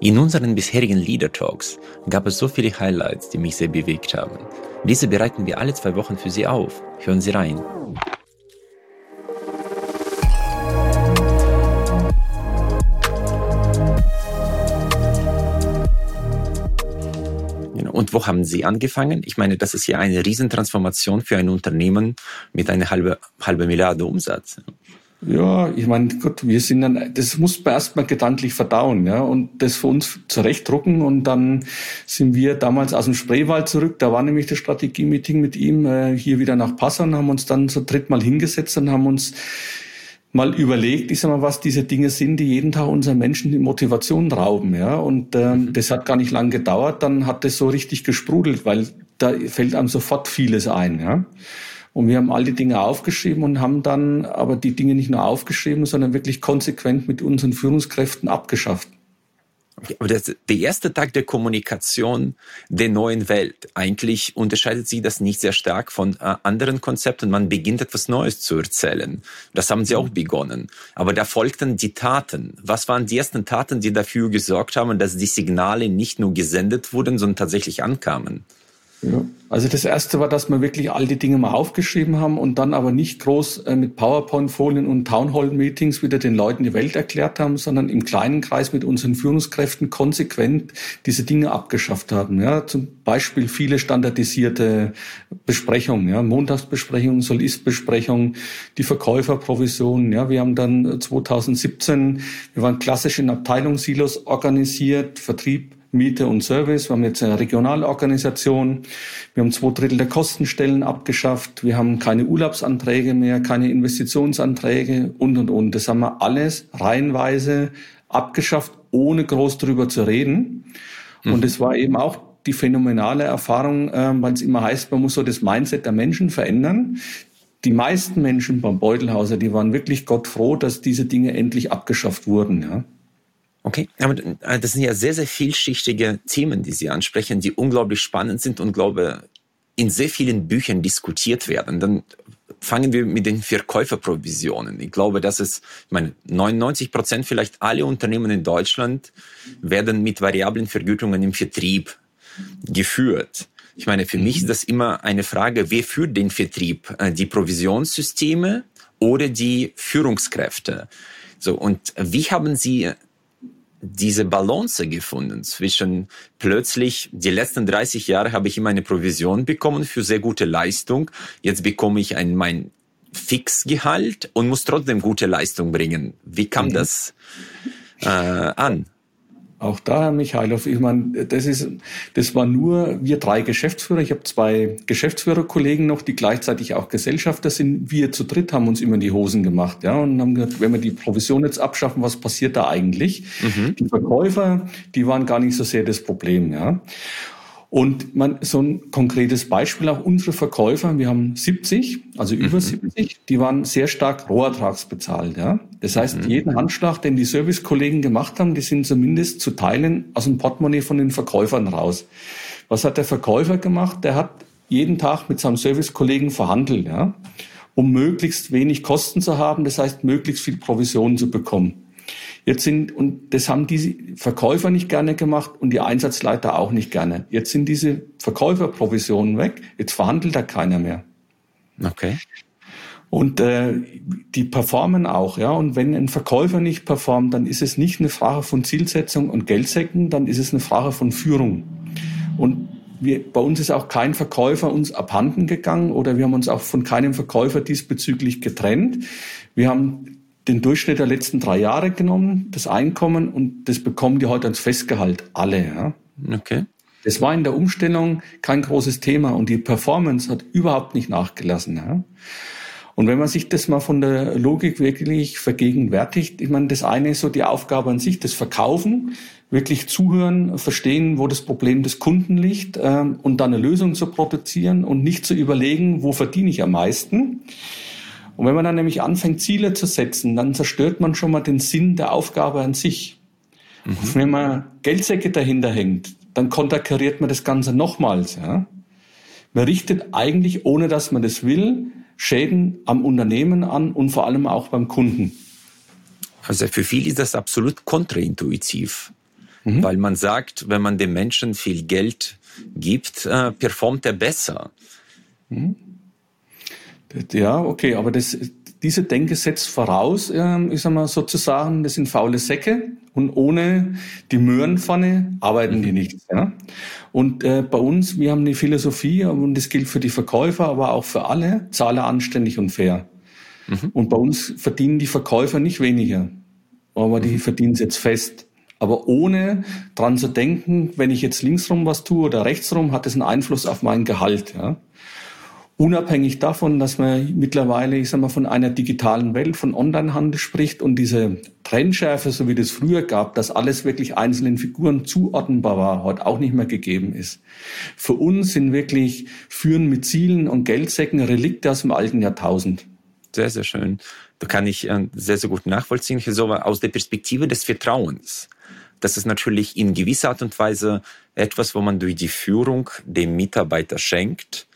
In unseren bisherigen Leader Talks gab es so viele Highlights, die mich sehr bewegt haben. Diese bereiten wir alle zwei Wochen für Sie auf. Hören Sie rein. Genau. Und wo haben Sie angefangen? Ich meine, das ist ja eine Riesentransformation für ein Unternehmen mit einer halben halbe Milliarde Umsatz. Ja, ich meine, gut, wir sind dann, das muss man erstmal gedanklich verdauen, ja, und das für uns zurechtdrucken und dann sind wir damals aus dem Spreewald zurück, da war nämlich das Strategie-Meeting mit ihm, äh, hier wieder nach Passau haben uns dann so drittmal hingesetzt und haben uns mal überlegt, ich sag mal, was diese Dinge sind, die jeden Tag unseren Menschen die Motivation rauben, ja, und ähm, mhm. das hat gar nicht lang gedauert, dann hat das so richtig gesprudelt, weil da fällt einem sofort vieles ein, ja. Und wir haben all die Dinge aufgeschrieben und haben dann aber die Dinge nicht nur aufgeschrieben, sondern wirklich konsequent mit unseren Führungskräften abgeschafft. Aber das, der erste Tag der Kommunikation der neuen Welt, eigentlich unterscheidet sich das nicht sehr stark von äh, anderen Konzepten. Man beginnt etwas Neues zu erzählen. Das haben Sie auch begonnen. Aber da folgten die Taten. Was waren die ersten Taten, die dafür gesorgt haben, dass die Signale nicht nur gesendet wurden, sondern tatsächlich ankamen? Also das erste war, dass wir wirklich all die Dinge mal aufgeschrieben haben und dann aber nicht groß äh, mit PowerPoint-Folien und Townhall-Meetings wieder den Leuten die Welt erklärt haben, sondern im kleinen Kreis mit unseren Führungskräften konsequent diese Dinge abgeschafft haben. Ja, zum Beispiel viele standardisierte Besprechungen, ja, Montagsbesprechungen, Solistbesprechungen, die Verkäuferprovisionen. Ja, wir haben dann 2017, wir waren klassisch in Abteilungssilos organisiert, Vertrieb, Miete und Service. Wir haben jetzt eine Regionalorganisation. Wir haben zwei Drittel der Kostenstellen abgeschafft. Wir haben keine Urlaubsanträge mehr, keine Investitionsanträge und, und, und. Das haben wir alles reihenweise abgeschafft, ohne groß drüber zu reden. Mhm. Und es war eben auch die phänomenale Erfahrung, äh, weil es immer heißt, man muss so das Mindset der Menschen verändern. Die meisten Menschen beim Beutelhauser, die waren wirklich Gott froh, dass diese Dinge endlich abgeschafft wurden. Ja. Okay, aber äh, das sind ja sehr, sehr vielschichtige Themen, die Sie ansprechen, die unglaublich spannend sind und glaube in sehr vielen Büchern diskutiert werden. Dann fangen wir mit den Verkäuferprovisionen. Ich glaube, dass es, ich meine, 99 Prozent vielleicht alle Unternehmen in Deutschland werden mit variablen Vergütungen im Vertrieb geführt. Ich meine, für mich ist das immer eine Frage, wer führt den Vertrieb? Äh, die Provisionssysteme oder die Führungskräfte? So, und wie haben Sie diese Balance gefunden zwischen plötzlich, die letzten 30 Jahre habe ich immer eine Provision bekommen für sehr gute Leistung. Jetzt bekomme ich ein, mein Fixgehalt und muss trotzdem gute Leistung bringen. Wie kam mhm. das äh, an? Auch da, Herr Michailov, ich meine, das ist, das war nur wir drei Geschäftsführer. Ich habe zwei Geschäftsführerkollegen noch, die gleichzeitig auch Gesellschafter sind. Wir zu dritt haben uns immer in die Hosen gemacht, ja, und haben gesagt, wenn wir die Provision jetzt abschaffen, was passiert da eigentlich? Mhm. Die Verkäufer, die waren gar nicht so sehr das Problem, ja. Und man, so ein konkretes Beispiel auch unsere Verkäufer, wir haben 70, also über mhm. 70, die waren sehr stark rohertragsbezahlt. Ja? Das heißt, mhm. jeden Handschlag, den die Servicekollegen gemacht haben, die sind zumindest zu Teilen aus dem Portemonnaie von den Verkäufern raus. Was hat der Verkäufer gemacht? Der hat jeden Tag mit seinem Servicekollegen verhandelt, ja? um möglichst wenig Kosten zu haben, das heißt, möglichst viel Provision zu bekommen. Jetzt sind, und das haben die Verkäufer nicht gerne gemacht und die Einsatzleiter auch nicht gerne. Jetzt sind diese Verkäuferprovisionen weg, jetzt verhandelt da keiner mehr. Okay. Und äh, die performen auch, ja. Und wenn ein Verkäufer nicht performt, dann ist es nicht eine Frage von Zielsetzung und Geldsäcken, dann ist es eine Frage von Führung. Und wir, bei uns ist auch kein Verkäufer uns abhanden gegangen oder wir haben uns auch von keinem Verkäufer diesbezüglich getrennt. Wir haben den Durchschnitt der letzten drei Jahre genommen, das Einkommen, und das bekommen die heute als Festgehalt, alle. Ja. Okay. Das war in der Umstellung kein großes Thema und die Performance hat überhaupt nicht nachgelassen. Ja. Und wenn man sich das mal von der Logik wirklich vergegenwärtigt, ich meine, das eine ist so die Aufgabe an sich, das Verkaufen, wirklich zuhören, verstehen, wo das Problem des Kunden liegt äh, und dann eine Lösung zu produzieren und nicht zu überlegen, wo verdiene ich am meisten. Und wenn man dann nämlich anfängt, Ziele zu setzen, dann zerstört man schon mal den Sinn der Aufgabe an sich. Mhm. wenn man Geldsäcke dahinter hängt, dann konterkariert man das Ganze nochmals. Ja? Man richtet eigentlich, ohne dass man das will, Schäden am Unternehmen an und vor allem auch beim Kunden. Also für viele ist das absolut kontraintuitiv. Mhm. Weil man sagt, wenn man dem Menschen viel Geld gibt, äh, performt er besser. Mhm. Ja, okay, aber das, diese Denke setzt voraus, äh, ich sag mal sozusagen, das sind faule Säcke und ohne die Möhrenpfanne arbeiten die mhm. nicht. Ja? Und äh, bei uns, wir haben eine Philosophie und das gilt für die Verkäufer, aber auch für alle, zahle anständig und fair. Mhm. Und bei uns verdienen die Verkäufer nicht weniger, aber die mhm. verdienen es jetzt fest. Aber ohne dran zu denken, wenn ich jetzt linksrum was tue oder rechtsrum, hat es einen Einfluss auf mein Gehalt. Ja? Unabhängig davon, dass man mittlerweile, ich sag mal, von einer digitalen Welt, von Onlinehandel spricht und diese Trennschärfe, so wie das früher gab, dass alles wirklich einzelnen Figuren zuordnenbar war, heute auch nicht mehr gegeben ist. Für uns sind wirklich Führen mit Zielen und Geldsäcken Relikte aus dem alten Jahrtausend. Sehr, sehr schön. Da kann ich äh, sehr, sehr gut nachvollziehen. So aus der Perspektive des Vertrauens. Das ist natürlich in gewisser Art und Weise etwas, wo man durch die Führung dem Mitarbeiter schenkt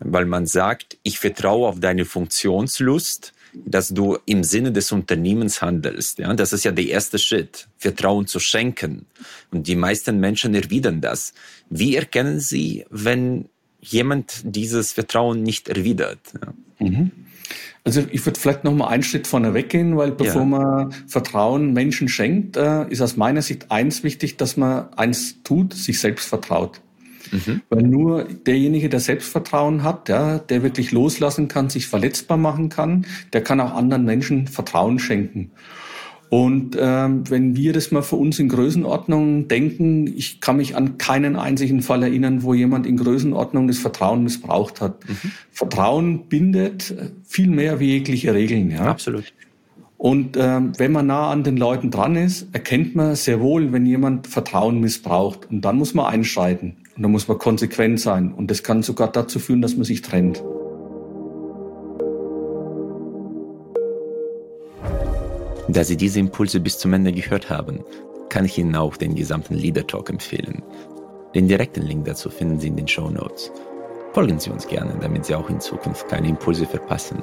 weil man sagt, ich vertraue auf deine Funktionslust, dass du im Sinne des Unternehmens handelst. Ja, das ist ja der erste Schritt, Vertrauen zu schenken. Und die meisten Menschen erwidern das. Wie erkennen sie, wenn jemand dieses Vertrauen nicht erwidert? Ja. Mhm. Also ich würde vielleicht noch mal einen Schritt vorne weggehen, weil bevor ja. man Vertrauen Menschen schenkt, äh, ist aus meiner Sicht eins wichtig, dass man eins tut, sich selbst vertraut. Mhm. Weil nur derjenige, der Selbstvertrauen hat, ja, der wirklich loslassen kann, sich verletzbar machen kann, der kann auch anderen Menschen Vertrauen schenken. Und ähm, wenn wir das mal für uns in Größenordnung denken, ich kann mich an keinen einzigen Fall erinnern, wo jemand in Größenordnung das Vertrauen missbraucht hat. Mhm. Vertrauen bindet viel mehr wie jegliche Regeln. Ja? Absolut. Und ähm, wenn man nah an den Leuten dran ist, erkennt man sehr wohl, wenn jemand Vertrauen missbraucht. Und dann muss man einschreiten. Und da muss man konsequent sein. Und das kann sogar dazu führen, dass man sich trennt. Da Sie diese Impulse bis zum Ende gehört haben, kann ich Ihnen auch den gesamten Leader Talk empfehlen. Den direkten Link dazu finden Sie in den Show Notes. Folgen Sie uns gerne, damit Sie auch in Zukunft keine Impulse verpassen.